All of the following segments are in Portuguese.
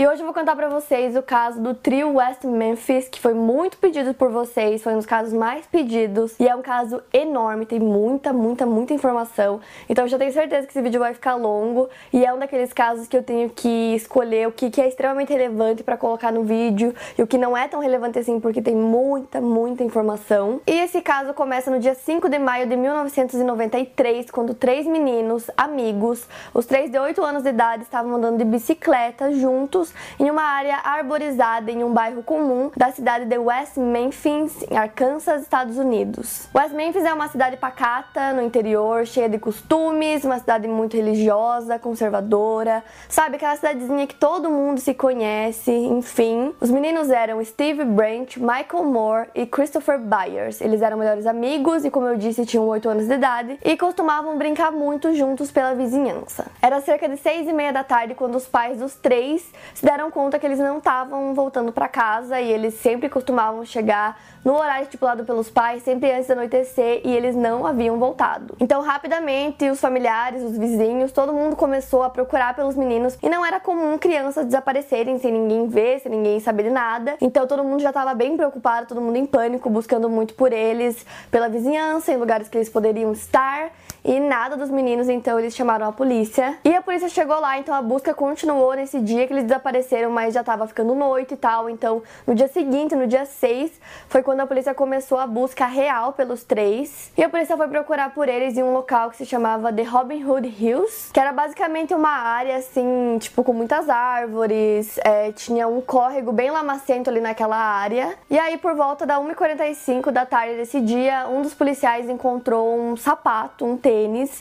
E hoje eu vou contar pra vocês o caso do trio West Memphis, que foi muito pedido por vocês, foi um dos casos mais pedidos e é um caso enorme, tem muita, muita, muita informação. Então eu já tenho certeza que esse vídeo vai ficar longo e é um daqueles casos que eu tenho que escolher o que, é extremamente relevante para colocar no vídeo e o que não é tão relevante assim, porque tem muita, muita informação. E esse caso começa no dia 5 de maio de 1993, quando três meninos, amigos, os três de 8 anos de idade, estavam andando de bicicleta juntos em uma área arborizada em um bairro comum da cidade de West Memphis, em Arkansas, Estados Unidos. West Memphis é uma cidade pacata no interior, cheia de costumes, uma cidade muito religiosa, conservadora, sabe aquela cidadezinha que todo mundo se conhece, enfim. Os meninos eram Steve Brent, Michael Moore e Christopher Byers. Eles eram melhores amigos e, como eu disse, tinham 8 anos de idade e costumavam brincar muito juntos pela vizinhança. Era cerca de seis e meia da tarde quando os pais dos três se deram conta que eles não estavam voltando para casa e eles sempre costumavam chegar no horário estipulado pelos pais, sempre antes de anoitecer, e eles não haviam voltado. Então, rapidamente, os familiares, os vizinhos, todo mundo começou a procurar pelos meninos e não era comum crianças desaparecerem sem ninguém ver, sem ninguém saber de nada. Então, todo mundo já estava bem preocupado, todo mundo em pânico, buscando muito por eles, pela vizinhança, em lugares que eles poderiam estar e nada dos meninos, então eles chamaram a polícia. E a polícia chegou lá, então a busca continuou nesse dia que eles desapareceram, mas já tava ficando noite e tal. Então, no dia seguinte, no dia 6, foi quando a polícia começou a busca real pelos três. E a polícia foi procurar por eles em um local que se chamava The Robin Hood Hills, que era basicamente uma área assim, tipo, com muitas árvores, é, tinha um córrego bem lamacento ali naquela área. E aí, por volta da 1h45 da tarde desse dia, um dos policiais encontrou um sapato, um tênis tênis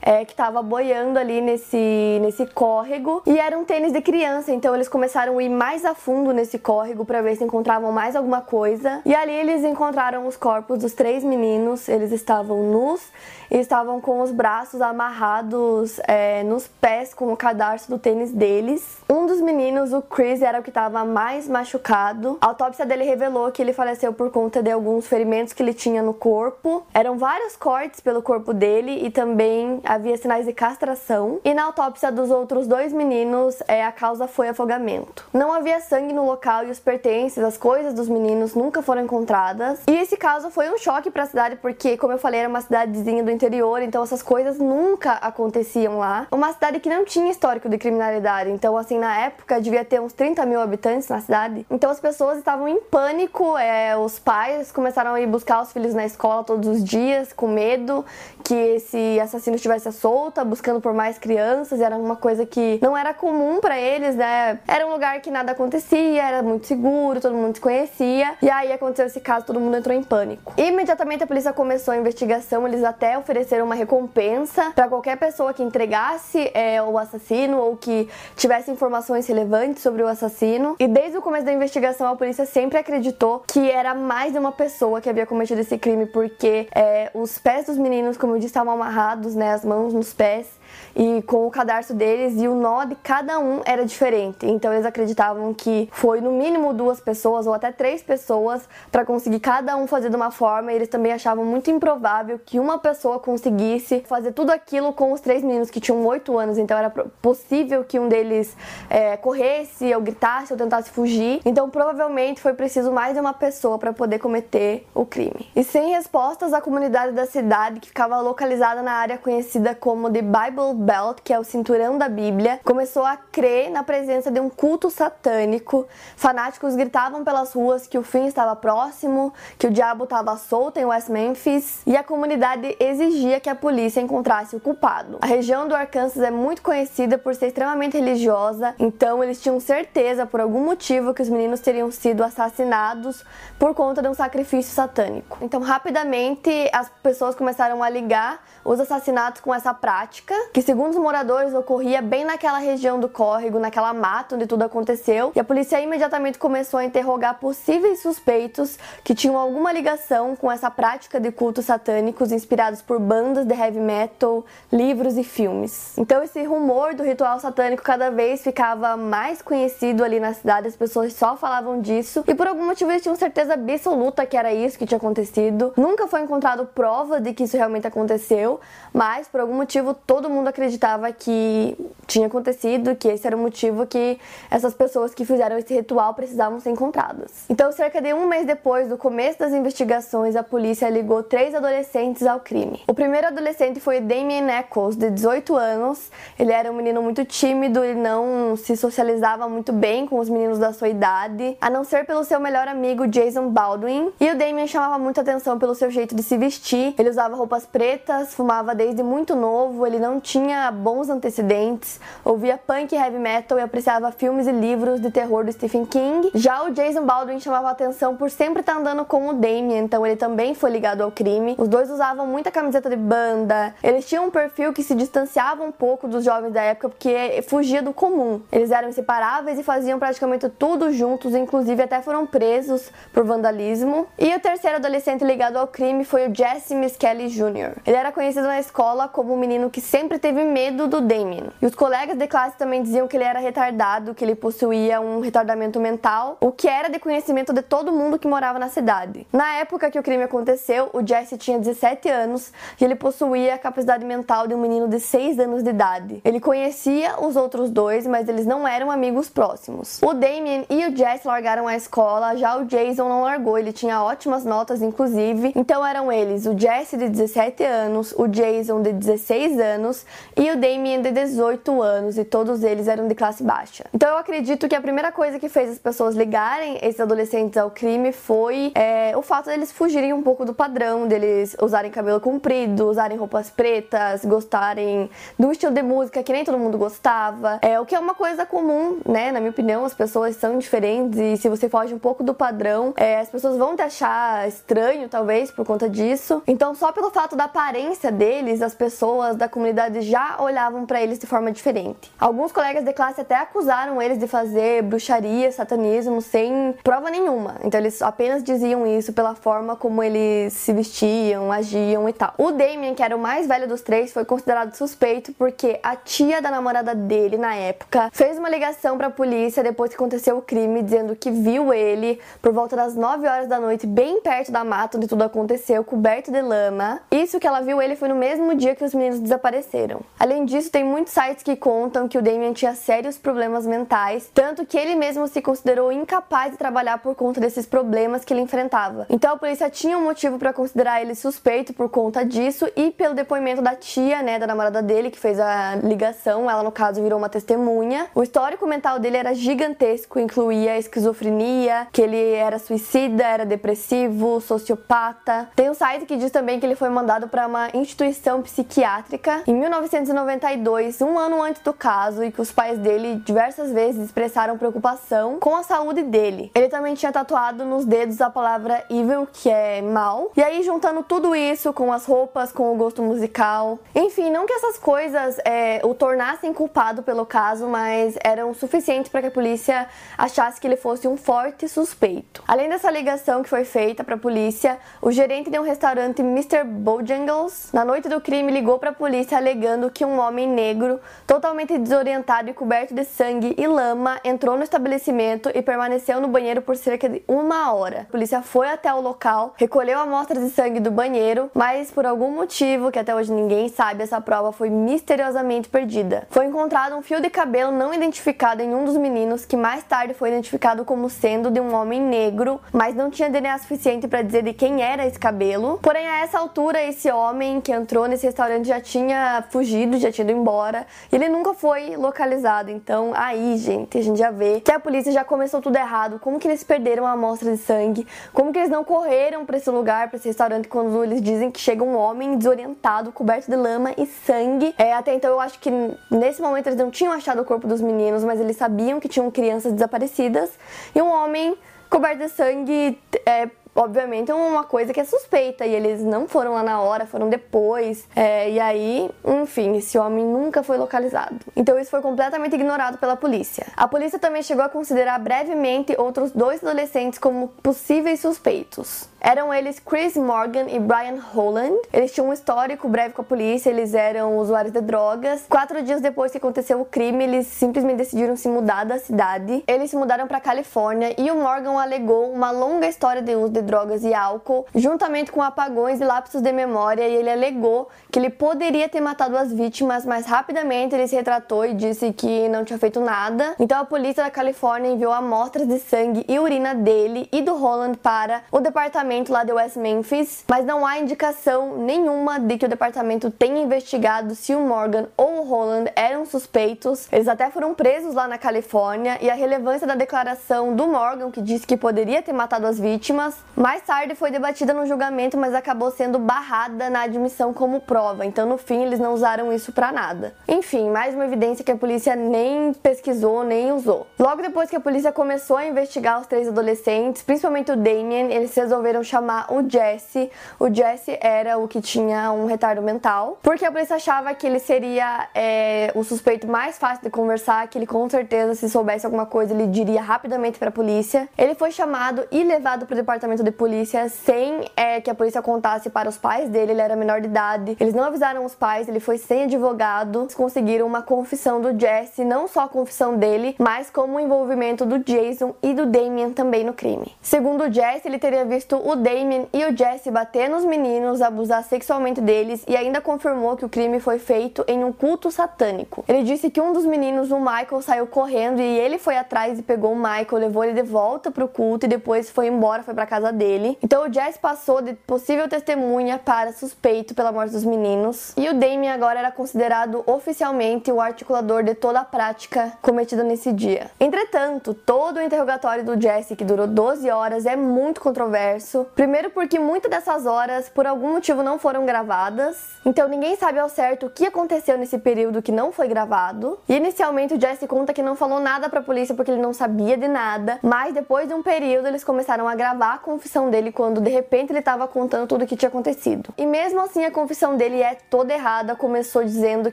é, que estava boiando ali nesse, nesse córrego e era um tênis de criança, então eles começaram a ir mais a fundo nesse córrego para ver se encontravam mais alguma coisa. E ali eles encontraram os corpos dos três meninos, eles estavam nus e estavam com os braços amarrados é, nos pés com o cadarço do tênis deles. Um dos meninos, o Chris, era o que estava mais machucado. A autópsia dele revelou que ele faleceu por conta de alguns ferimentos que ele tinha no corpo. Eram vários cortes pelo corpo dele e também havia sinais de castração. E na autópsia dos outros dois meninos, é, a causa foi afogamento. Não havia sangue no local e os pertences, as coisas dos meninos nunca foram encontradas. E esse caso foi um choque para a cidade porque, como eu falei, era uma cidadezinha do interior, então essas coisas nunca aconteciam lá. Uma cidade que não tinha histórico de criminalidade, então assim, na época devia ter uns 30 mil habitantes na cidade. Então as pessoas estavam em pânico, é, os pais começaram a ir buscar os filhos na escola todos os dias, com medo que esse assassino estivesse solta, buscando por mais crianças, era uma coisa que não era comum para eles, né? Era um lugar que nada acontecia, era muito seguro, todo mundo se conhecia. E aí aconteceu esse caso, todo mundo entrou em pânico. Imediatamente a polícia começou a investigação, eles até ofereceram uma recompensa para qualquer pessoa que entregasse é, o assassino ou que tivesse informações relevantes sobre o assassino. E desde o começo da investigação, a polícia sempre acreditou que era mais de uma pessoa que havia cometido esse crime, porque é, os pés dos meninos, como eu disse, estavam amarrados, né, as mãos nos pés e com o cadarço deles e o nó de cada um era diferente. Então eles acreditavam que foi no mínimo duas pessoas ou até três pessoas para conseguir cada um fazer de uma forma. E eles também achavam muito improvável que uma pessoa conseguisse fazer tudo aquilo com os três meninos que tinham oito anos. Então era possível que um deles é, corresse ou gritasse ou tentasse fugir. Então provavelmente foi preciso mais de uma pessoa para poder cometer o crime. E sem respostas, a comunidade da cidade que ficava localizada na área conhecida como The Bible Bible Belt, que é o cinturão da Bíblia, começou a crer na presença de um culto satânico. Fanáticos gritavam pelas ruas que o fim estava próximo, que o diabo estava solto em West Memphis, e a comunidade exigia que a polícia encontrasse o culpado. A região do Arkansas é muito conhecida por ser extremamente religiosa, então eles tinham certeza por algum motivo que os meninos teriam sido assassinados por conta de um sacrifício satânico. Então, rapidamente, as pessoas começaram a ligar os assassinatos com essa prática, que segundo os moradores ocorria bem naquela região do córrego, naquela mata onde tudo aconteceu, e a polícia imediatamente começou a interrogar possíveis suspeitos que tinham alguma ligação com essa prática de cultos satânicos inspirados por bandas de heavy metal, livros e filmes. Então esse rumor do ritual satânico cada vez ficava mais conhecido ali na cidade, as pessoas só falavam disso, e por algum motivo eles tinham certeza absoluta que era isso que tinha acontecido. Nunca foi encontrado prova de que isso realmente aconteceu, mas por algum motivo todo mundo acreditava que tinha acontecido, que esse era o motivo que essas pessoas que fizeram esse ritual precisavam ser encontradas. Então, cerca de um mês depois do começo das investigações, a polícia ligou três adolescentes ao crime. O primeiro adolescente foi Damien Eccles, de 18 anos. Ele era um menino muito tímido, ele não se socializava muito bem com os meninos da sua idade, a não ser pelo seu melhor amigo Jason Baldwin. E o Damien chamava muita atenção pelo seu jeito de se vestir. Ele usava roupas pretas, fumava desde muito novo, ele não tinha bons antecedentes, ouvia punk e heavy metal e apreciava filmes e livros de terror do Stephen King. Já o Jason Baldwin chamava atenção por sempre estar andando com o Damien, então ele também foi ligado ao crime. Os dois usavam muita camiseta de banda, eles tinham um perfil que se distanciava um pouco dos jovens da época porque fugia do comum. Eles eram inseparáveis e faziam praticamente tudo juntos, inclusive até foram presos por vandalismo. E o terceiro adolescente ligado ao crime foi o Jesse Miskelly Jr. Ele era conhecido na escola como um menino que sempre teve medo do Damien. E os colegas de classe também diziam que ele era retardado, que ele possuía um retardamento mental, o que era de conhecimento de todo mundo que morava na cidade. Na época que o crime aconteceu, o Jesse tinha 17 anos e ele possuía a capacidade mental de um menino de 6 anos de idade. Ele conhecia os outros dois, mas eles não eram amigos próximos. O Damien e o Jesse largaram a escola, já o Jason não largou, ele tinha ótimas notas, inclusive. Então eram eles o Jesse de 17 anos, o Jason de 16 anos e o Damien de 18 anos, e todos eles eram de classe baixa. Então eu acredito que a primeira coisa que fez as pessoas ligarem esses adolescentes ao crime foi é, o fato deles fugirem um pouco do padrão, deles usarem cabelo comprido, usarem roupas pretas, gostarem do estilo de música que nem todo mundo gostava. É o que é uma coisa comum, né? Na minha opinião, as pessoas são diferentes e se você foge um pouco do padrão, é, as pessoas vão te achar estranho, talvez, por conta disso. Então, só pelo fato da aparência deles, as pessoas da comunidade já olhavam para eles de forma diferente. Alguns colegas de classe até acusaram eles de fazer bruxaria, satanismo sem prova nenhuma. Então, eles apenas diziam isso pela forma como eles se vestiam, agiam e tal. O Damien, que era o mais velho dos três, foi considerado suspeito porque a tia da namorada dele na época fez uma ligação para a polícia depois que aconteceu o crime, dizendo que viu ele por volta das 9 horas da noite, bem perto da mata onde tudo aconteceu, coberto de lama. Isso que ela viu ele foi no mesmo dia que os meninos desapareceram. Além disso, tem muitos sites que contam que o Damien tinha sérios problemas mentais, tanto que ele mesmo se considerou incapaz de trabalhar por conta desses problemas que ele enfrentava. Então a polícia tinha um motivo para considerar ele suspeito por conta disso e pelo depoimento da tia, né, da namorada dele que fez a ligação, ela no caso virou uma testemunha. O histórico mental dele era gigantesco, incluía esquizofrenia, que ele era suicida, era depressivo, sociopata. Tem um site que diz também que ele foi mandado para uma instituição psiquiátrica em 1992, um ano antes do caso, e que os pais dele diversas vezes expressaram preocupação com a saúde dele. Ele também tinha tatuado nos dedos a palavra evil, que é mal. E aí, juntando tudo isso com as roupas, com o gosto musical, enfim, não que essas coisas é, o tornassem culpado pelo caso, mas eram suficientes para que a polícia achasse que ele fosse um forte suspeito. Além dessa ligação que foi feita para a polícia, o gerente de um restaurante, Mr. Bojangles, na noite do crime ligou para a polícia alegando que um homem negro, totalmente desorientado e coberto de sangue e lama, entrou no estabelecimento e permaneceu no banheiro por cerca de uma hora. A polícia foi até o local, recolheu amostras de sangue do banheiro, mas por algum motivo que até hoje ninguém sabe, essa prova foi misteriosamente perdida. Foi encontrado um fio de cabelo não identificado em um dos meninos, que mais tarde foi identificado como sendo de um homem negro, mas não tinha DNA suficiente para dizer de quem era esse cabelo. Porém, a essa altura, esse homem que entrou nesse restaurante já tinha fugido, já tinha ido embora. E ele nunca foi localizado. Então, aí, gente, a gente já vê que a polícia já começou tudo errado. Como que eles perderam a amostra de sangue? Como que eles não correram para esse lugar, para esse restaurante, quando eles dizem que chega um homem desorientado, coberto de lama e sangue? É, até então eu acho que nesse momento eles não tinham achado o corpo dos meninos, mas eles sabiam que tinham crianças desaparecidas. E um homem coberto de sangue é, obviamente é uma coisa que é suspeita e eles não foram lá na hora, foram depois. É, e aí, enfim, esse homem nunca foi localizado. Então isso foi completamente ignorado pela polícia. A polícia também chegou a considerar brevemente outros dois adolescentes como possíveis suspeitos. Eram eles Chris Morgan e Brian Holland. Eles tinham um histórico breve com a polícia, eles eram usuários de drogas. Quatro dias depois que aconteceu o crime, eles simplesmente decidiram se mudar da cidade. Eles se mudaram para Califórnia e o Morgan alegou uma longa história de uso de drogas e álcool, juntamente com apagões e lapsos de memória, e ele alegou que ele poderia ter matado as vítimas, mas rapidamente ele se retratou e disse que não tinha feito nada. Então a polícia da Califórnia enviou amostras de sangue e urina dele e do Holland para o departamento departamento lá de West Memphis, mas não há indicação nenhuma de que o departamento tenha investigado se o Morgan ou o Holland eram suspeitos. Eles até foram presos lá na Califórnia e a relevância da declaração do Morgan, que disse que poderia ter matado as vítimas, mais tarde foi debatida no julgamento, mas acabou sendo barrada na admissão como prova. Então, no fim, eles não usaram isso para nada. Enfim, mais uma evidência que a polícia nem pesquisou nem usou. Logo depois que a polícia começou a investigar os três adolescentes, principalmente o Damien, eles resolveram resolveram chamar o Jesse. O Jesse era o que tinha um retardo mental, porque a polícia achava que ele seria é, o suspeito mais fácil de conversar, que ele com certeza, se soubesse alguma coisa, ele diria rapidamente para a polícia. Ele foi chamado e levado para o departamento de polícia sem é, que a polícia contasse para os pais dele, ele era menor de idade. Eles não avisaram os pais, ele foi sem advogado. Eles conseguiram uma confissão do Jesse, não só a confissão dele, mas como o envolvimento do Jason e do Damien também no crime. Segundo o Jesse, ele teria visto o Damien e o Jesse bater nos meninos, abusar sexualmente deles e ainda confirmou que o crime foi feito em um culto satânico. Ele disse que um dos meninos, o Michael, saiu correndo e ele foi atrás e pegou o Michael, levou ele de volta pro culto e depois foi embora, foi para casa dele. Então o Jesse passou de possível testemunha para suspeito pela morte dos meninos e o Damien agora era considerado oficialmente o articulador de toda a prática cometida nesse dia. Entretanto, todo o interrogatório do Jesse, que durou 12 horas, é muito controverso isso. Primeiro porque muitas dessas horas, por algum motivo, não foram gravadas. Então ninguém sabe ao certo o que aconteceu nesse período que não foi gravado. E inicialmente o Jesse conta que não falou nada pra polícia porque ele não sabia de nada. Mas depois de um período eles começaram a gravar a confissão dele quando de repente ele estava contando tudo o que tinha acontecido. E mesmo assim a confissão dele é toda errada. Começou dizendo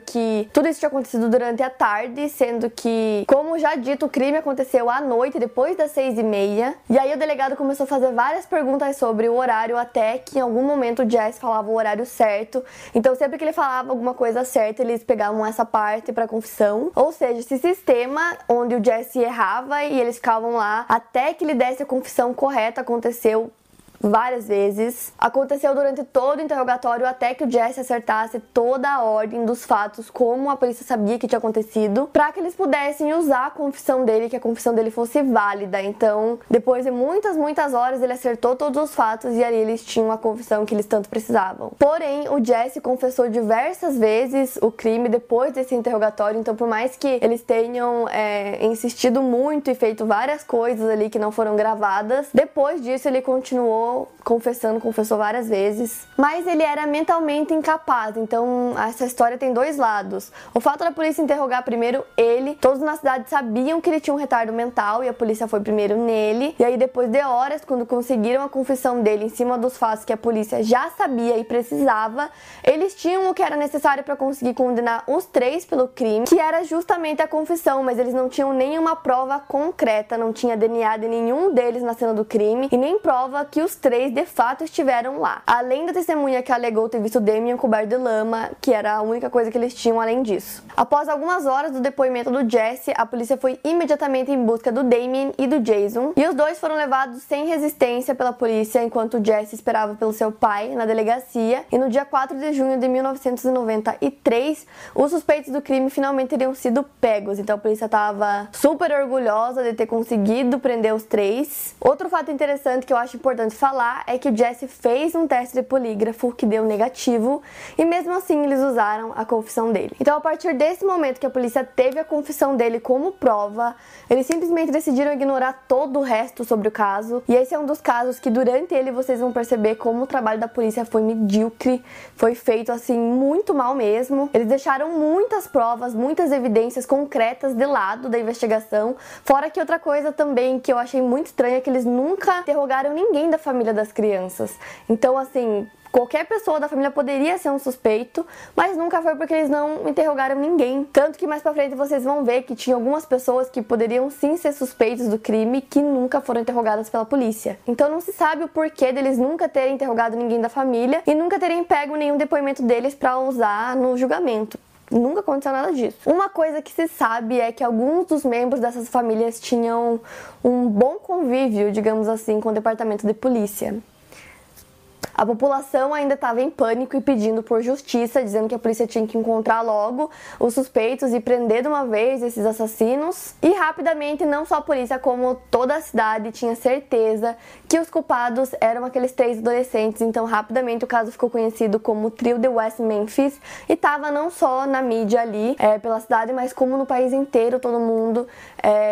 que tudo isso tinha acontecido durante a tarde, sendo que, como já dito, o crime aconteceu à noite, depois das seis e meia. E aí o delegado começou a fazer várias perguntas sobre o horário até que em algum momento o Jess falava o horário certo. Então sempre que ele falava alguma coisa certa, eles pegavam essa parte para confissão. Ou seja, esse sistema onde o Jesse errava e eles ficavam lá até que ele desse a confissão correta aconteceu várias vezes. Aconteceu durante todo o interrogatório até que o Jesse acertasse toda a ordem dos fatos, como a polícia sabia que tinha acontecido, para que eles pudessem usar a confissão dele, que a confissão dele fosse válida. Então, depois de muitas, muitas horas, ele acertou todos os fatos e ali eles tinham a confissão que eles tanto precisavam. Porém, o Jesse confessou diversas vezes o crime depois desse interrogatório, então, por mais que eles tenham é, insistido muito e feito várias coisas ali que não foram gravadas, depois disso ele continuou confessando, confessou várias vezes, mas ele era mentalmente incapaz. Então, essa história tem dois lados. O fato da polícia interrogar primeiro ele, todos na cidade sabiam que ele tinha um retardo mental e a polícia foi primeiro nele. E aí depois de horas, quando conseguiram a confissão dele em cima dos fatos que a polícia já sabia e precisava, eles tinham o que era necessário para conseguir condenar os três pelo crime, que era justamente a confissão, mas eles não tinham nenhuma prova concreta, não tinha DNA de nenhum deles na cena do crime e nem prova que os três de fato estiveram lá. Além da testemunha que alegou ter visto Damien coberto de lama, que era a única coisa que eles tinham além disso. Após algumas horas do depoimento do Jesse, a polícia foi imediatamente em busca do Damien e do Jason, e os dois foram levados sem resistência pela polícia enquanto Jesse esperava pelo seu pai na delegacia. E no dia 4 de junho de 1993, os suspeitos do crime finalmente teriam sido pegos. Então a polícia estava super orgulhosa de ter conseguido prender os três. Outro fato interessante que eu acho importante falar falar é que o Jesse fez um teste de polígrafo que deu negativo e mesmo assim eles usaram a confissão dele. Então, a partir desse momento que a polícia teve a confissão dele como prova, eles simplesmente decidiram ignorar todo o resto sobre o caso. E esse é um dos casos que durante ele vocês vão perceber como o trabalho da polícia foi medíocre, foi feito assim muito mal mesmo. Eles deixaram muitas provas, muitas evidências concretas de lado da investigação. Fora que outra coisa também que eu achei muito estranha é que eles nunca interrogaram ninguém da família das crianças. Então, assim, Qualquer pessoa da família poderia ser um suspeito, mas nunca foi porque eles não interrogaram ninguém. Tanto que mais pra frente vocês vão ver que tinha algumas pessoas que poderiam sim ser suspeitos do crime que nunca foram interrogadas pela polícia. Então não se sabe o porquê deles nunca terem interrogado ninguém da família e nunca terem pego nenhum depoimento deles para usar no julgamento. Nunca aconteceu nada disso. Uma coisa que se sabe é que alguns dos membros dessas famílias tinham um bom convívio, digamos assim, com o departamento de polícia. A população ainda estava em pânico e pedindo por justiça, dizendo que a polícia tinha que encontrar logo os suspeitos e prender de uma vez esses assassinos. E rapidamente, não só a polícia, como toda a cidade tinha certeza que os culpados eram aqueles três adolescentes. Então, rapidamente, o caso ficou conhecido como o Trio de West Memphis e estava não só na mídia ali é, pela cidade, mas como no país inteiro, todo mundo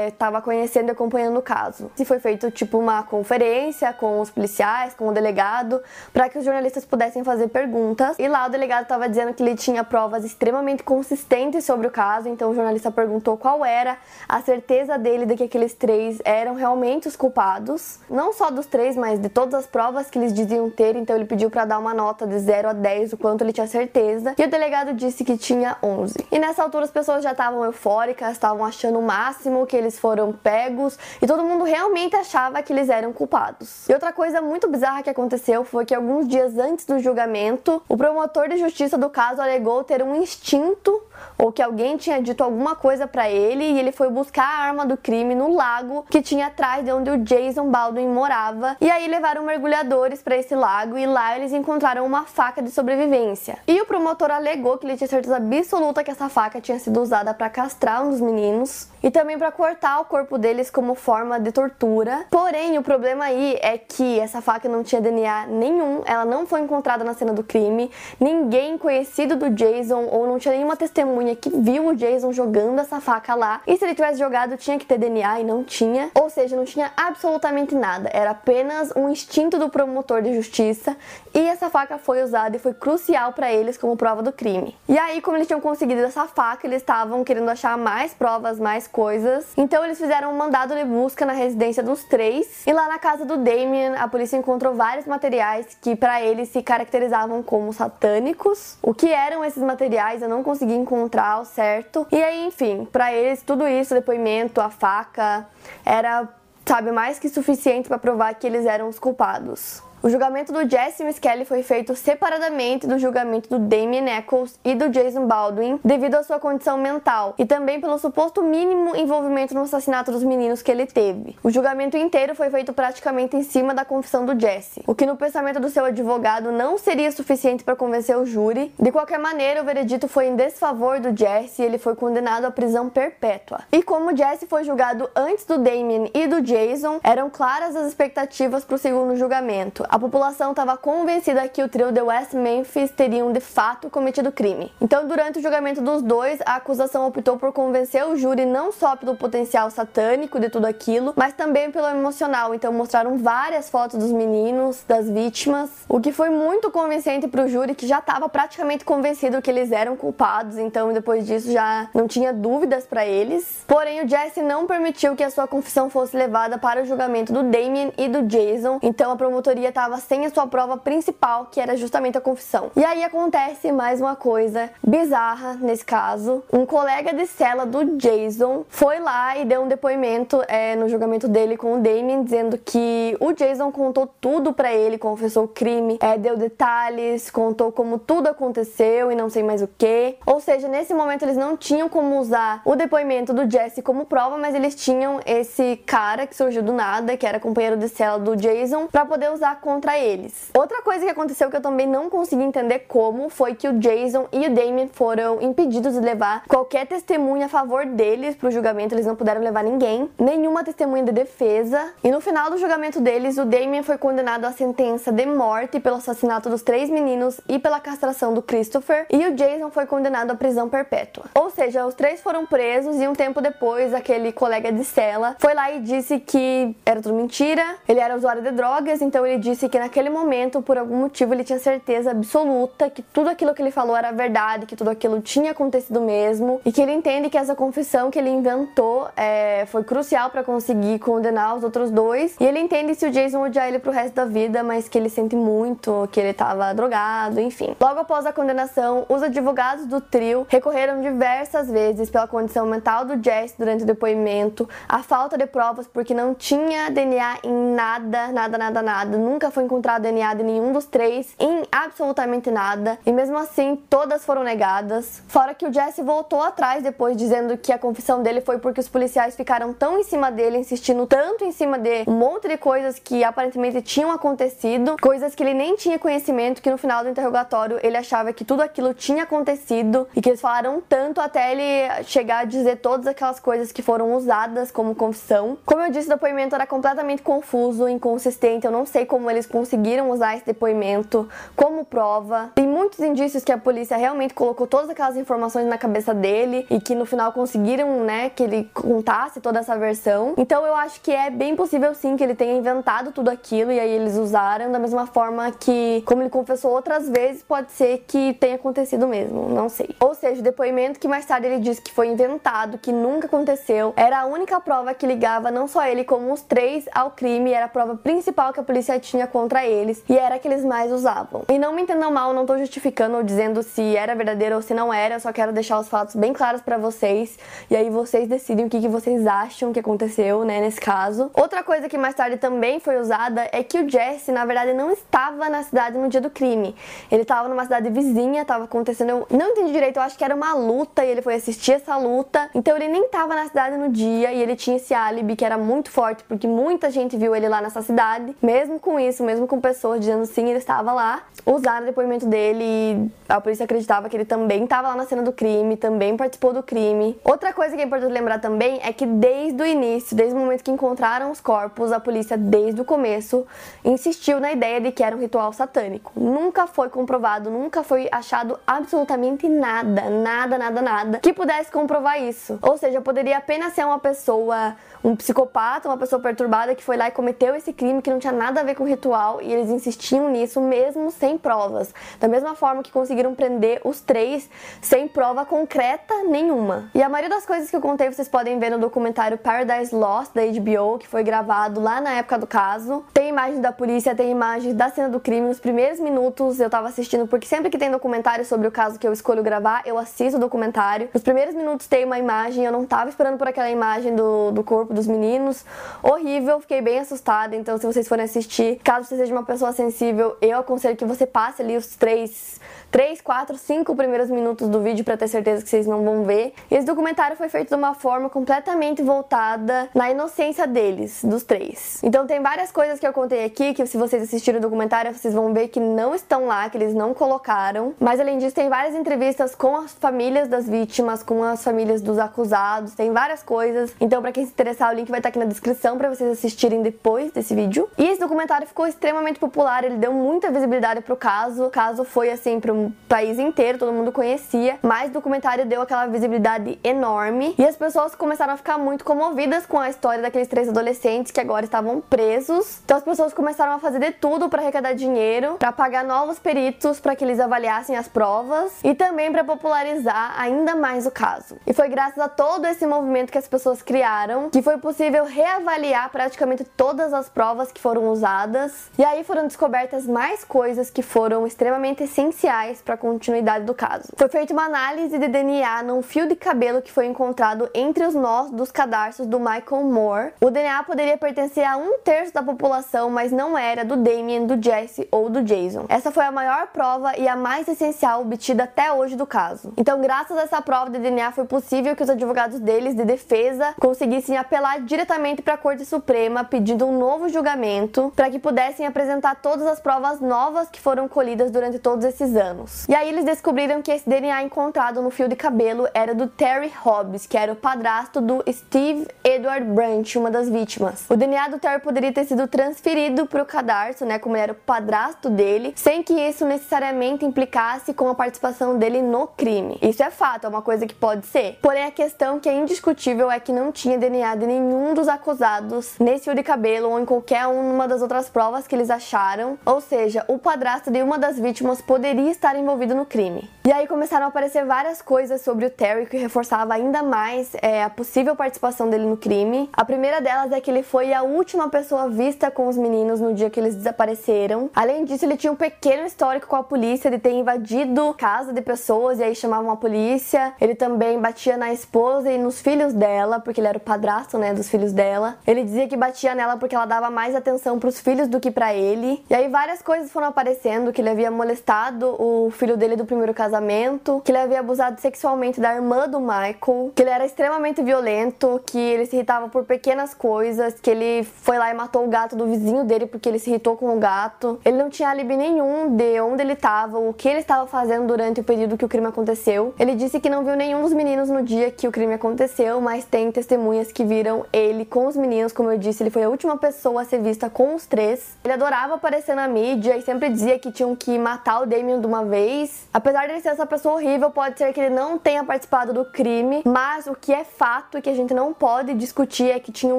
estava é, conhecendo e acompanhando o caso. E foi feito tipo uma conferência com os policiais, com o delegado, para que os jornalistas pudessem fazer perguntas. E lá o delegado estava dizendo que ele tinha provas extremamente consistentes sobre o caso, então o jornalista perguntou qual era a certeza dele de que aqueles três eram realmente os culpados. Não só dos três, mas de todas as provas que eles diziam ter, então ele pediu para dar uma nota de 0 a 10 o quanto ele tinha certeza. E o delegado disse que tinha 11. E nessa altura as pessoas já estavam eufóricas, estavam achando o máximo que eles foram pegos e todo mundo realmente achava que eles eram culpados. E outra coisa muito bizarra que aconteceu foi que alguns dias antes do julgamento, o promotor de justiça do caso alegou ter um instinto ou que alguém tinha dito alguma coisa para ele e ele foi buscar a arma do crime no lago que tinha atrás de onde o Jason Baldwin morava. E aí levaram mergulhadores para esse lago e lá eles encontraram uma faca de sobrevivência. E o promotor alegou que ele tinha certeza absoluta que essa faca tinha sido usada para castrar um dos meninos e também para cortar o corpo deles como forma de tortura. Porém, o problema aí é que essa faca não tinha DNA nenhum, ela não foi encontrada na cena do crime, ninguém conhecido do Jason ou não tinha nenhuma testemunha que viu o Jason jogando essa faca lá. E se ele tivesse jogado, tinha que ter DNA e não tinha. Ou seja, não tinha absolutamente nada, era apenas um instinto do promotor de justiça e essa faca foi usada e foi crucial para eles como prova do crime. E aí, como eles tinham conseguido essa faca, eles estavam querendo achar mais provas, mais coisas. Então eles fizeram um mandado de busca na residência dos três. E lá na casa do Damien, a polícia encontrou vários materiais que para eles se caracterizavam como satânicos. O que eram esses materiais eu não consegui encontrar ao certo. E aí, enfim, para eles tudo isso, depoimento, a faca, era sabe mais que suficiente para provar que eles eram os culpados. O julgamento do Jesse Miskelly foi feito separadamente do julgamento do Damien Eccles e do Jason Baldwin, devido à sua condição mental e também pelo suposto mínimo envolvimento no assassinato dos meninos que ele teve. O julgamento inteiro foi feito praticamente em cima da confissão do Jesse, o que no pensamento do seu advogado não seria suficiente para convencer o júri. De qualquer maneira, o veredito foi em desfavor do Jesse e ele foi condenado à prisão perpétua. E como Jesse foi julgado antes do Damien e do Jason, eram claras as expectativas para o segundo julgamento a população estava convencida que o trio The West Memphis teriam de fato cometido crime. Então, durante o julgamento dos dois, a acusação optou por convencer o júri não só pelo potencial satânico de tudo aquilo, mas também pelo emocional. Então, mostraram várias fotos dos meninos, das vítimas, o que foi muito convincente para o júri que já estava praticamente convencido que eles eram culpados. Então, depois disso, já não tinha dúvidas para eles. Porém, o Jesse não permitiu que a sua confissão fosse levada para o julgamento do Damien e do Jason. Então, a promotoria estava estava sem a sua prova principal, que era justamente a confissão. E aí acontece mais uma coisa bizarra nesse caso. Um colega de cela do Jason foi lá e deu um depoimento é, no julgamento dele com o Damien, dizendo que o Jason contou tudo para ele, confessou o crime, é, deu detalhes, contou como tudo aconteceu e não sei mais o que. Ou seja, nesse momento eles não tinham como usar o depoimento do Jesse como prova, mas eles tinham esse cara que surgiu do nada, que era companheiro de cela do Jason, para poder usar contra eles. Outra coisa que aconteceu que eu também não consegui entender como foi que o Jason e o Damien foram impedidos de levar qualquer testemunha a favor deles pro julgamento, eles não puderam levar ninguém, nenhuma testemunha de defesa. E no final do julgamento deles, o Damien foi condenado à sentença de morte pelo assassinato dos três meninos e pela castração do Christopher, e o Jason foi condenado à prisão perpétua. Ou seja, os três foram presos e um tempo depois, aquele colega de cela foi lá e disse que era tudo mentira, ele era usuário de drogas, então ele disse que naquele momento, por algum motivo, ele tinha certeza absoluta que tudo aquilo que ele falou era verdade, que tudo aquilo tinha acontecido mesmo, e que ele entende que essa confissão que ele inventou é, foi crucial para conseguir condenar os outros dois. E ele entende se o Jason odiar ele pro resto da vida, mas que ele sente muito, que ele tava drogado, enfim. Logo após a condenação, os advogados do trio recorreram diversas vezes pela condição mental do Jesse durante o depoimento, a falta de provas porque não tinha DNA em nada, nada, nada, nada. Nunca foi encontrado DNA de nenhum dos três, em absolutamente nada. E mesmo assim, todas foram negadas. Fora que o Jesse voltou atrás depois dizendo que a confissão dele foi porque os policiais ficaram tão em cima dele, insistindo tanto em cima de um monte de coisas que aparentemente tinham acontecido, coisas que ele nem tinha conhecimento, que no final do interrogatório ele achava que tudo aquilo tinha acontecido e que eles falaram tanto até ele chegar a dizer todas aquelas coisas que foram usadas como confissão. Como eu disse, o depoimento era completamente confuso, inconsistente. Eu não sei como eles conseguiram usar esse depoimento como prova. Tem muitos indícios que a polícia realmente colocou todas aquelas informações na cabeça dele e que no final conseguiram, né, que ele contasse toda essa versão. Então eu acho que é bem possível sim que ele tenha inventado tudo aquilo e aí eles usaram da mesma forma que, como ele confessou outras vezes, pode ser que tenha acontecido mesmo, não sei. Ou seja, o depoimento que mais tarde ele disse que foi inventado, que nunca aconteceu, era a única prova que ligava não só ele como os três ao crime, era a prova principal que a polícia tinha contra eles e era que eles mais usavam. E não me entendam mal, não tô justificando ou dizendo se era verdadeiro ou se não era, eu só quero deixar os fatos bem claros para vocês e aí vocês decidem o que, que vocês acham que aconteceu, né, nesse caso. Outra coisa que mais tarde também foi usada é que o Jesse, na verdade, não estava na cidade no dia do crime. Ele estava numa cidade vizinha, estava acontecendo, eu não entendi direito, eu acho que era uma luta e ele foi assistir essa luta. Então ele nem estava na cidade no dia e ele tinha esse álibi que era muito forte porque muita gente viu ele lá nessa cidade. Mesmo com isso, mesmo com pessoas dizendo sim, ele estava lá, usaram o depoimento dele a polícia acreditava que ele também estava lá na cena do crime, também participou do crime. Outra coisa que é importante lembrar também é que desde o início, desde o momento que encontraram os corpos, a polícia desde o começo insistiu na ideia de que era um ritual satânico. Nunca foi comprovado, nunca foi achado absolutamente nada, nada, nada, nada que pudesse comprovar isso. Ou seja, poderia apenas ser uma pessoa, um psicopata, uma pessoa perturbada que foi lá e cometeu esse crime que não tinha nada a ver com o ritual e eles insistiam nisso mesmo sem provas. Da mesma forma que conseguiram prender os três sem prova concreta nenhuma. E a maioria das coisas que eu contei vocês podem ver no documentário Paradise Lost da HBO, que foi gravado lá na época do caso. Tem imagens da polícia, tem imagens da cena do crime. Nos primeiros minutos eu tava assistindo, porque sempre que tem documentário sobre o caso que eu escolho gravar, eu assisto o documentário. Nos primeiros minutos tem uma imagem, eu não tava esperando por aquela imagem do, do corpo dos meninos. Horrível, fiquei bem assustada. Então, se vocês forem assistir, caso você seja uma pessoa sensível, eu aconselho que você passe ali os três 3, 4, 5 primeiros minutos do vídeo para ter certeza que vocês não vão ver. E esse documentário foi feito de uma forma completamente voltada na inocência deles, dos três. Então tem várias coisas que eu contei aqui que se vocês assistirem o documentário vocês vão ver que não estão lá, que eles não colocaram. Mas além disso tem várias entrevistas com as famílias das vítimas, com as famílias dos acusados, tem várias coisas. Então para quem se interessar o link vai estar aqui na descrição para vocês assistirem depois desse vídeo. E esse documentário ficou extremamente popular, ele deu muita visibilidade pro caso. O caso foi assim um país inteiro, todo mundo conhecia, mas o documentário deu aquela visibilidade enorme e as pessoas começaram a ficar muito comovidas com a história daqueles três adolescentes que agora estavam presos. Então as pessoas começaram a fazer de tudo para arrecadar dinheiro, para pagar novos peritos para que eles avaliassem as provas e também para popularizar ainda mais o caso. E foi graças a todo esse movimento que as pessoas criaram que foi possível reavaliar praticamente todas as provas que foram usadas e aí foram descobertas mais coisas que foram extremamente essenciais para a continuidade do caso. Foi feita uma análise de DNA num fio de cabelo que foi encontrado entre os nós dos cadarços do Michael Moore. O DNA poderia pertencer a um terço da população, mas não era do Damien, do Jesse ou do Jason. Essa foi a maior prova e a mais essencial obtida até hoje do caso. Então, graças a essa prova de DNA, foi possível que os advogados deles de defesa conseguissem apelar diretamente para a Corte Suprema pedindo um novo julgamento para que pudessem apresentar todas as provas novas que foram colhidas durante todos esses anos. E aí eles descobriram que esse DNA encontrado no fio de cabelo era do Terry Hobbs, que era o padrasto do Steve Edward Branch, uma das vítimas. O DNA do Terry poderia ter sido transferido para o cadarço, né, como ele era o padrasto dele, sem que isso necessariamente implicasse com a participação dele no crime. Isso é fato, é uma coisa que pode ser. Porém, a questão que é indiscutível é que não tinha DNA de nenhum dos acusados nesse fio de cabelo ou em qualquer uma das outras provas que eles acharam. Ou seja, o padrasto de uma das vítimas poderia estar envolvido no crime. E aí começaram a aparecer várias coisas sobre o Terry que reforçava ainda mais é, a possível participação dele no crime. A primeira delas é que ele foi a última pessoa vista com os meninos no dia que eles desapareceram. Além disso, ele tinha um pequeno histórico com a polícia de ter invadido casa de pessoas e aí chamavam a polícia. Ele também batia na esposa e nos filhos dela, porque ele era o padrasto, né, dos filhos dela. Ele dizia que batia nela porque ela dava mais atenção para os filhos do que para ele. E aí várias coisas foram aparecendo que ele havia molestado o filho dele do primeiro casamento, que ele havia abusado sexualmente da irmã do Michael, que ele era extremamente violento, que ele se irritava por pequenas coisas, que ele foi lá e matou o gato do vizinho dele porque ele se irritou com o gato. Ele não tinha alibi nenhum de onde ele estava, o que ele estava fazendo durante o período que o crime aconteceu. Ele disse que não viu nenhum dos meninos no dia que o crime aconteceu, mas tem testemunhas que viram ele com os meninos, como eu disse, ele foi a última pessoa a ser vista com os três. Ele adorava aparecer na mídia e sempre dizia que tinham que matar o Damien de uma vez. Apesar de ele ser essa pessoa horrível, pode ser que ele não tenha participado do crime, mas o que é fato e que a gente não pode discutir é que tinham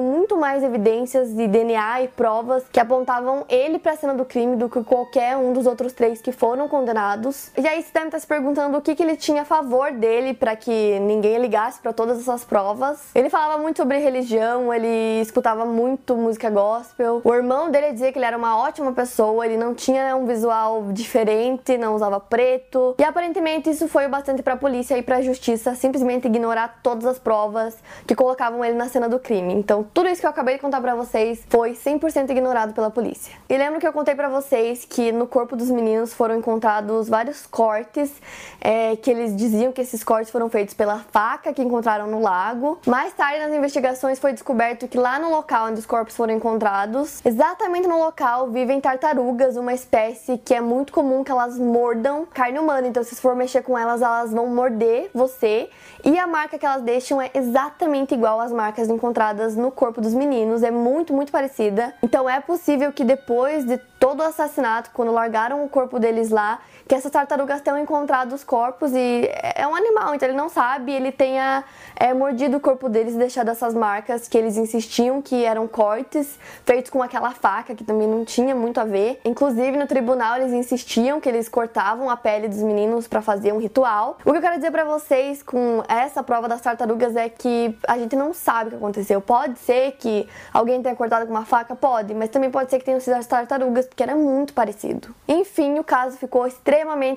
muito mais evidências de DNA e provas que apontavam ele para a cena do crime do que qualquer um dos outros três que foram condenados. E aí você deve estar se perguntando o que, que ele tinha a favor dele para que ninguém ligasse para todas essas provas. Ele falava muito sobre religião, ele escutava muito música gospel. O irmão dele dizia que ele era uma ótima pessoa, ele não tinha um visual diferente, não usava preto. E aparentemente isso foi o bastante para a polícia e para a justiça simplesmente ignorar todas as provas que colocavam ele na cena do crime. Então, tudo isso que eu acabei de contar para vocês foi 100% ignorado pela polícia. E lembro que eu contei para vocês que no corpo dos meninos foram encontrados vários cortes, é, que eles diziam que esses cortes foram feitos pela faca que encontraram no lago. Mais tarde nas investigações foi descoberto que lá no local onde os corpos foram encontrados, exatamente no local vivem tartarugas, uma espécie que é muito comum que elas mordam carne humana. Então, se for mexer com elas, elas vão morder você. E a marca que elas deixam é exatamente igual às marcas encontradas no corpo dos meninos, é muito, muito parecida. Então, é possível que depois de todo o assassinato, quando largaram o corpo deles lá, que essas tartarugas tenham encontrado os corpos e é um animal, então ele não sabe, ele tenha é, mordido o corpo deles e deixado essas marcas que eles insistiam que eram cortes feitos com aquela faca que também não tinha muito a ver. Inclusive no tribunal eles insistiam que eles cortavam a pele dos meninos para fazer um ritual. O que eu quero dizer para vocês com essa prova das tartarugas é que a gente não sabe o que aconteceu. Pode ser que alguém tenha cortado com uma faca, pode, mas também pode ser que tenham sido as tartarugas, porque era muito parecido. Enfim, o caso ficou extremamente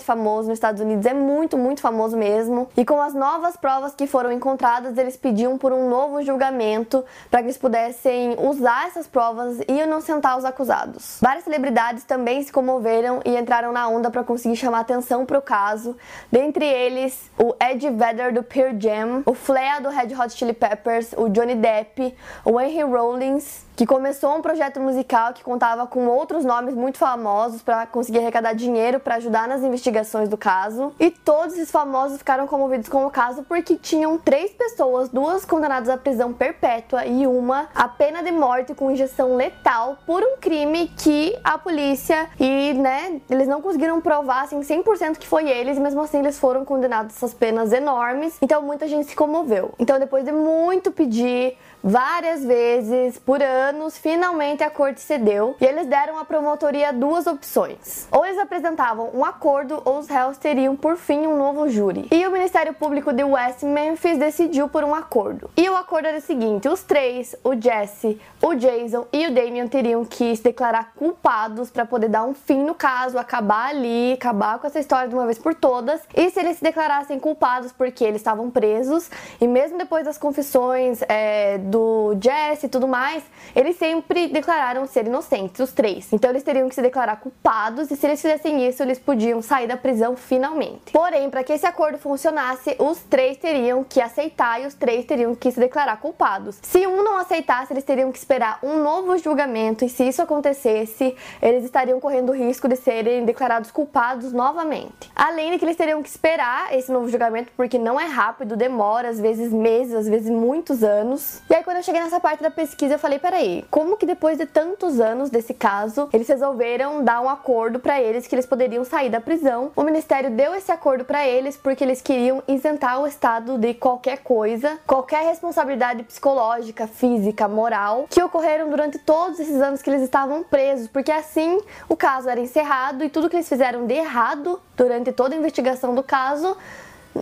famoso nos Estados Unidos, é muito, muito famoso mesmo. E com as novas provas que foram encontradas, eles pediam por um novo julgamento para que eles pudessem usar essas provas e inocentar os acusados. Várias celebridades também se comoveram e entraram na onda para conseguir chamar atenção para o caso. Dentre eles, o Ed Vedder do Pearl Jam, o Flea do Red Hot Chili Peppers, o Johnny Depp, o Henry Rollins, que começou um projeto musical que contava com outros nomes muito famosos para conseguir arrecadar dinheiro para ajudar nas investigações do caso. E todos esses famosos ficaram comovidos com o caso porque tinham três pessoas, duas condenadas à prisão perpétua e uma a pena de morte com injeção letal por um crime que a polícia e, né, eles não conseguiram provar assim 100% que foi eles, e mesmo assim eles foram condenados a essas penas enormes. Então muita gente se comoveu. Então depois de muito pedir várias vezes por anos, finalmente a corte cedeu e eles deram à promotoria duas opções. Ou eles apresentavam um acordo ou os réus teriam por fim um novo júri. E o Ministério Público de West Memphis decidiu por um acordo. E o acordo era o seguinte: os três, o Jesse, o Jason e o Damian teriam que se declarar culpados para poder dar um fim no caso, acabar ali, acabar com essa história de uma vez por todas. E se eles se declarassem culpados porque eles estavam presos e mesmo depois das confissões é, do Jesse e tudo mais, eles sempre declararam ser inocentes, os três. Então eles teriam que se declarar culpados e se eles fizessem isso, eles podiam sair da prisão finalmente. Porém, para que esse acordo funcionasse, os três teriam que aceitar e os três teriam que se declarar culpados. Se um não aceitasse, eles teriam que esperar um novo julgamento e se isso acontecesse, eles estariam correndo o risco de serem declarados culpados novamente. Além de que eles teriam que esperar esse novo julgamento porque não é rápido, demora às vezes meses, às vezes muitos anos. E aí quando eu cheguei nessa parte da pesquisa, eu falei, peraí, como que depois de tantos anos desse caso, eles resolveram dar um acordo para eles que eles poderiam sair da prisão? O ministério deu esse acordo para eles porque eles queriam isentar o estado de qualquer coisa, qualquer responsabilidade psicológica, física, moral que ocorreram durante todos esses anos que eles estavam presos, porque assim o caso era encerrado e tudo que eles fizeram de errado durante toda a investigação do caso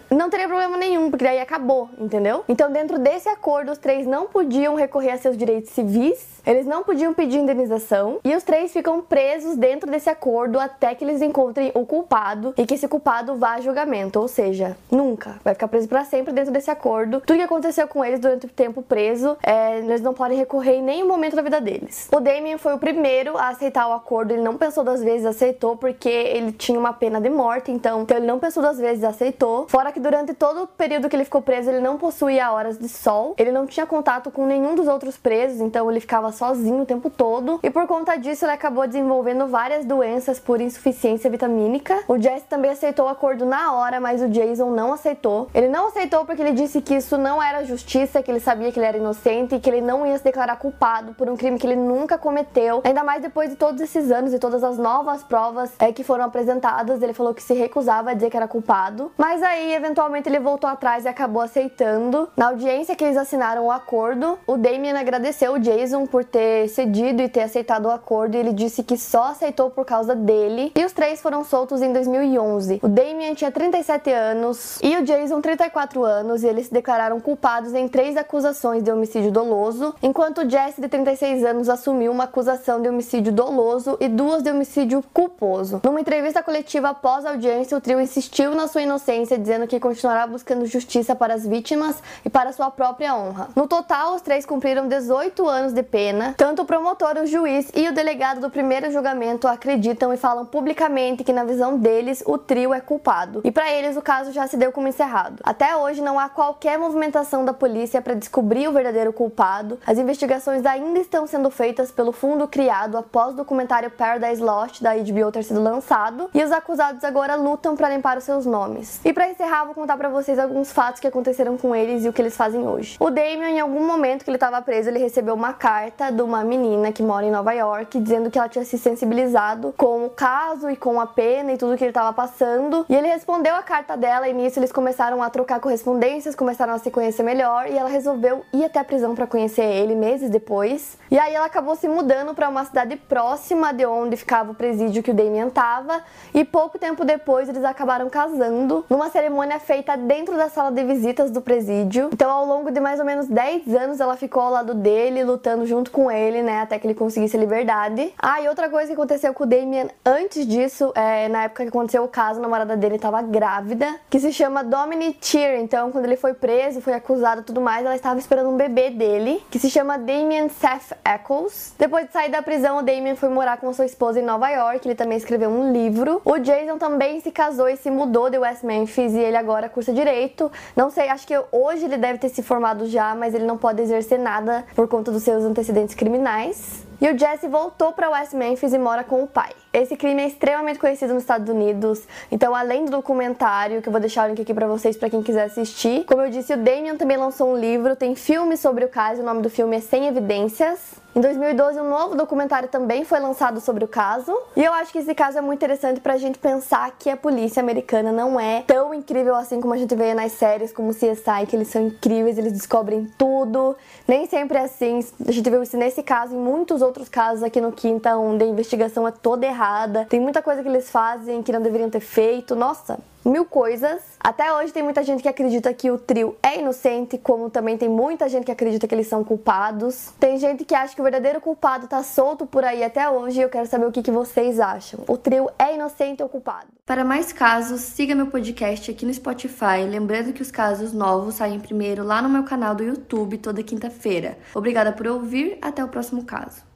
não teria problema nenhum, porque daí acabou, entendeu? Então, dentro desse acordo, os três não podiam recorrer a seus direitos civis, eles não podiam pedir indenização e os três ficam presos dentro desse acordo até que eles encontrem o culpado e que esse culpado vá a julgamento, ou seja, nunca vai ficar preso para sempre dentro desse acordo. Tudo que aconteceu com eles durante o tempo preso, é, eles não podem recorrer em nenhum momento da vida deles. O Damien foi o primeiro a aceitar o acordo, ele não pensou duas vezes, aceitou porque ele tinha uma pena de morte, então, então ele não pensou duas vezes, aceitou. Fora que durante todo o período que ele ficou preso, ele não possuía horas de sol, ele não tinha contato com nenhum dos outros presos, então ele ficava sozinho o tempo todo. E por conta disso, ele acabou desenvolvendo várias doenças por insuficiência vitamínica. O Jesse também aceitou o acordo na hora, mas o Jason não aceitou. Ele não aceitou porque ele disse que isso não era justiça, que ele sabia que ele era inocente e que ele não ia se declarar culpado por um crime que ele nunca cometeu. Ainda mais depois de todos esses anos e todas as novas provas é, que foram apresentadas, ele falou que se recusava a dizer que era culpado. Mas aí eventualmente ele voltou atrás e acabou aceitando. Na audiência que eles assinaram o acordo, o Damien agradeceu o Jason por ter cedido e ter aceitado o acordo e ele disse que só aceitou por causa dele. E os três foram soltos em 2011. O Damien tinha 37 anos e o Jason 34 anos e eles se declararam culpados em três acusações de homicídio doloso, enquanto o Jesse de 36 anos assumiu uma acusação de homicídio doloso e duas de homicídio culposo. Numa entrevista coletiva após a audiência, o trio insistiu na sua inocência, dizendo que continuará buscando justiça para as vítimas e para sua própria honra. No total, os três cumpriram 18 anos de pena. Tanto o promotor, o juiz e o delegado do primeiro julgamento acreditam e falam publicamente que, na visão deles, o trio é culpado. E para eles, o caso já se deu como encerrado. Até hoje, não há qualquer movimentação da polícia para descobrir o verdadeiro culpado. As investigações ainda estão sendo feitas pelo fundo criado após o documentário Paradise Lost da HBO ter sido lançado. E os acusados agora lutam para limpar os seus nomes. E para encerrar, vou contar para vocês alguns fatos que aconteceram com eles e o que eles fazem hoje. O Damien, em algum momento que ele estava preso, ele recebeu uma carta de uma menina que mora em Nova York, dizendo que ela tinha se sensibilizado com o caso e com a pena e tudo que ele estava passando. E ele respondeu a carta dela e nisso eles começaram a trocar correspondências, começaram a se conhecer melhor e ela resolveu ir até a prisão para conhecer ele meses depois. E aí ela acabou se mudando para uma cidade próxima de onde ficava o presídio que o Damien estava e pouco tempo depois eles acabaram casando numa cerimônia feita dentro da sala de visitas do presídio. Então, ao longo de mais ou menos 10 anos, ela ficou ao lado dele, lutando junto com ele, né, até que ele conseguisse a liberdade. Ah, e outra coisa que aconteceu com o Damien antes disso, é, na época que aconteceu o caso, a namorada dele estava grávida, que se chama Dominic Cheer. Então, quando ele foi preso, foi acusado e tudo mais, ela estava esperando um bebê dele, que se chama Damien Seth Eccles. Depois de sair da prisão, o Damien foi morar com sua esposa em Nova York. Ele também escreveu um livro. O Jason também se casou e se mudou de West Memphis e ele agora cursa direito. Não sei, acho que hoje ele deve ter se formado já, mas ele não pode exercer nada por conta dos seus antecedentes criminais. E o Jesse voltou para West Memphis e mora com o pai. Esse crime é extremamente conhecido nos Estados Unidos, então além do documentário, que eu vou deixar o link aqui para vocês para quem quiser assistir, como eu disse, o Damien também lançou um livro, tem filme sobre o caso, o nome do filme é Sem Evidências. Em 2012, um novo documentário também foi lançado sobre o caso. E eu acho que esse caso é muito interessante pra gente pensar que a polícia americana não é tão incrível assim como a gente vê nas séries como CSI, que eles são incríveis, eles descobrem tudo. Nem sempre é assim. A gente viu isso nesse caso e muitos outros casos aqui no Quinta, onde a investigação é toda errada. Tem muita coisa que eles fazem que não deveriam ter feito. Nossa, mil coisas. Até hoje tem muita gente que acredita que o trio é inocente, como também tem muita gente que acredita que eles são culpados. Tem gente que acha que o verdadeiro culpado tá solto por aí até hoje e eu quero saber o que, que vocês acham. O trio é inocente ou culpado? Para mais casos, siga meu podcast aqui no Spotify. Lembrando que os casos novos saem primeiro lá no meu canal do YouTube toda quinta-feira. Obrigada por ouvir, até o próximo caso.